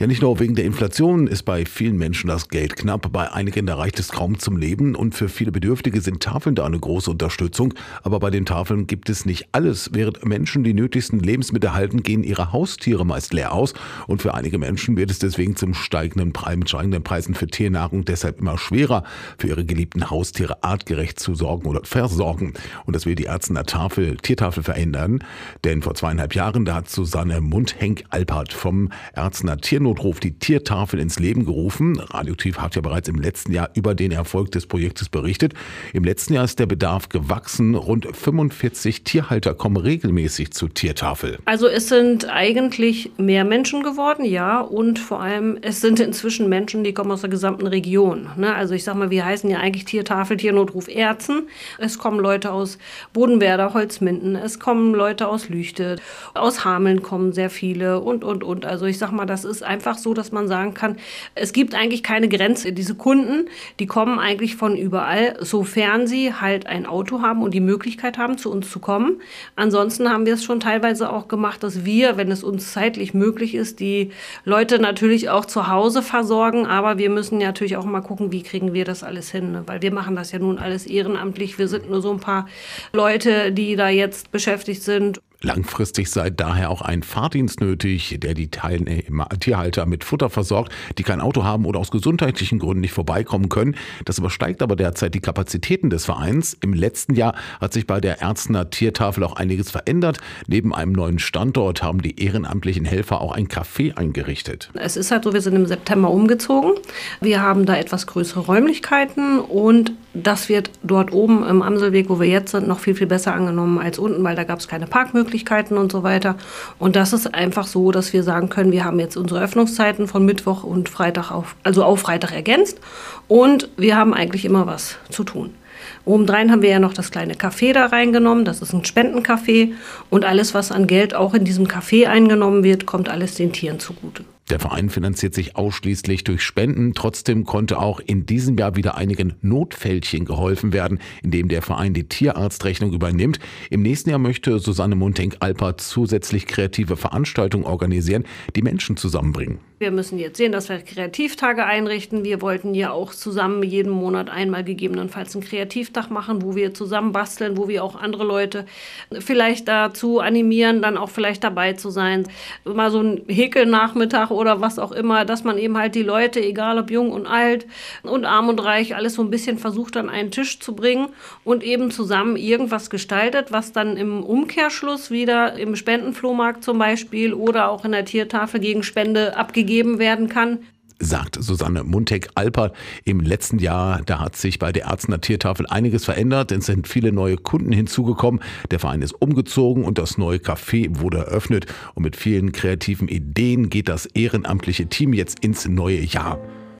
Ja, nicht nur wegen der Inflation ist bei vielen Menschen das Geld knapp, bei einigen da reicht es kaum zum Leben und für viele Bedürftige sind Tafeln da eine große Unterstützung. Aber bei den Tafeln gibt es nicht alles. Während Menschen die nötigsten Lebensmittel halten, gehen ihre Haustiere meist leer aus und für einige Menschen wird es deswegen zum steigenden Preis, mit steigenden Preisen für Tiernahrung deshalb immer schwerer, für ihre geliebten Haustiere artgerecht zu sorgen oder versorgen. Und das will die Ärztener Tafel, Tiertafel verändern. Denn vor zweieinhalb Jahren, da hat Susanne Mundhenk-Alpert vom Ärztener Tiernot Notruf die Tiertafel ins Leben gerufen. Radioaktiv hat ja bereits im letzten Jahr über den Erfolg des Projektes berichtet. Im letzten Jahr ist der Bedarf gewachsen. Rund 45 Tierhalter kommen regelmäßig zur Tiertafel. Also es sind eigentlich mehr Menschen geworden, ja. Und vor allem, es sind inzwischen Menschen, die kommen aus der gesamten Region. Ne? Also ich sag mal, wir heißen ja eigentlich Tiertafel, Tiernotruf Erzen. Es kommen Leute aus Bodenwerder, Holzminden. Es kommen Leute aus Lüchte. Aus Hameln kommen sehr viele und, und, und. Also ich sag mal, das ist einfach einfach so, dass man sagen kann, es gibt eigentlich keine Grenze. Diese Kunden, die kommen eigentlich von überall, sofern sie halt ein Auto haben und die Möglichkeit haben, zu uns zu kommen. Ansonsten haben wir es schon teilweise auch gemacht, dass wir, wenn es uns zeitlich möglich ist, die Leute natürlich auch zu Hause versorgen. Aber wir müssen natürlich auch mal gucken, wie kriegen wir das alles hin. Ne? Weil wir machen das ja nun alles ehrenamtlich. Wir sind nur so ein paar Leute, die da jetzt beschäftigt sind. Langfristig sei daher auch ein Fahrdienst nötig, der die Teilnehmer, Tierhalter mit Futter versorgt, die kein Auto haben oder aus gesundheitlichen Gründen nicht vorbeikommen können. Das übersteigt aber derzeit die Kapazitäten des Vereins. Im letzten Jahr hat sich bei der Ärztener Tiertafel auch einiges verändert. Neben einem neuen Standort haben die ehrenamtlichen Helfer auch ein Café eingerichtet. Es ist halt so, wir sind im September umgezogen. Wir haben da etwas größere Räumlichkeiten und das wird dort oben im Amselweg, wo wir jetzt sind, noch viel, viel besser angenommen als unten, weil da gab es keine Parkmöglichkeiten. Möglichkeiten und so weiter. Und das ist einfach so, dass wir sagen können, wir haben jetzt unsere Öffnungszeiten von Mittwoch und Freitag auf, also auf Freitag ergänzt und wir haben eigentlich immer was zu tun. Obendrein haben wir ja noch das kleine Café da reingenommen. Das ist ein Spendencafé. Und alles, was an Geld auch in diesem Café eingenommen wird, kommt alles den Tieren zugute. Der Verein finanziert sich ausschließlich durch Spenden. Trotzdem konnte auch in diesem Jahr wieder einigen Notfältchen geholfen werden, indem der Verein die Tierarztrechnung übernimmt. Im nächsten Jahr möchte Susanne Montenk-Alper zusätzlich kreative Veranstaltungen organisieren, die Menschen zusammenbringen. Wir müssen jetzt sehen, dass wir Kreativtage einrichten. Wir wollten ja auch zusammen jeden Monat einmal gegebenenfalls einen Kreativtag machen, wo wir zusammen basteln, wo wir auch andere Leute vielleicht dazu animieren, dann auch vielleicht dabei zu sein. Mal so ein Häkelnachmittag oder was auch immer, dass man eben halt die Leute, egal ob jung und alt und arm und reich, alles so ein bisschen versucht an einen Tisch zu bringen und eben zusammen irgendwas gestaltet, was dann im Umkehrschluss wieder im Spendenflohmarkt zum Beispiel oder auch in der Tiertafel gegen Spende abgegeben werden kann sagt Susanne Muntek-Alpert. Im letzten Jahr, da hat sich bei der Ärztener Tiertafel einiges verändert. Es sind viele neue Kunden hinzugekommen. Der Verein ist umgezogen und das neue Café wurde eröffnet. Und mit vielen kreativen Ideen geht das ehrenamtliche Team jetzt ins neue Jahr.